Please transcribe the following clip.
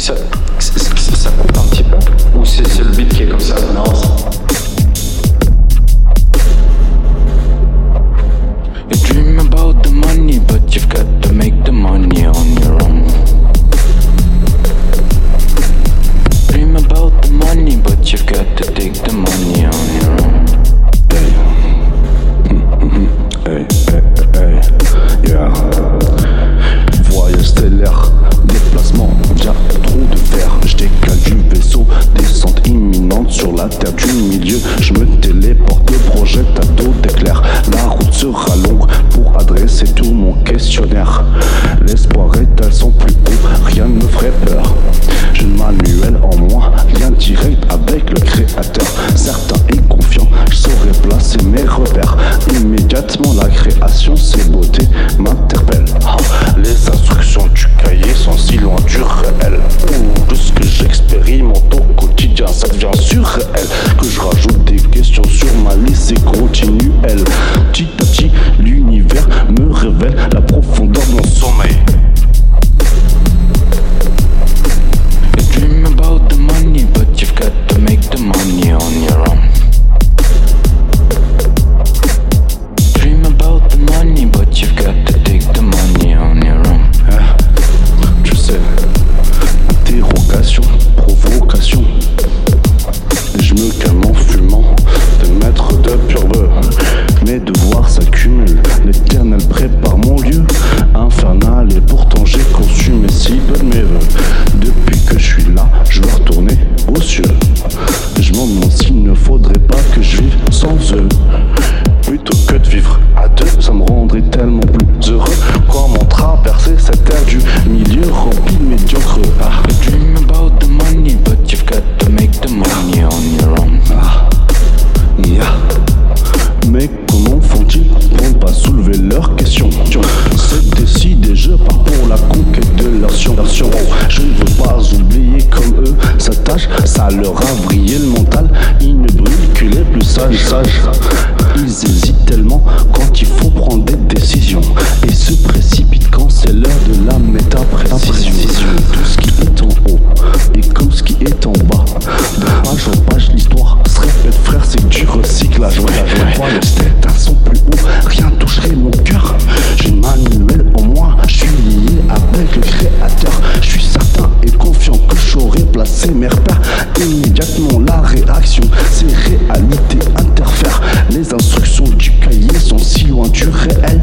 ça, ça, ça coupe un petit peu Ou c'est le beat qui est comme ça? Non, la terre du milieu, je me téléporte, le projet à tout éclair, la route sera longue ça leur a vrillé le mental. Ils ne brûlent que les plus sages, sages. Ils hésitent tellement quand il faut prendre des décisions et se précipitent quand c'est l'heure de la métaprécision. Tout ce qui est en haut et comme ce qui est en bas. De page en page, l'histoire se répète, frère, c'est du recyclage. Ouais, ouais, ouais. immédiatement la réaction. Ces réalités interfèrent. Les instructions du cahier sont si loin du réel.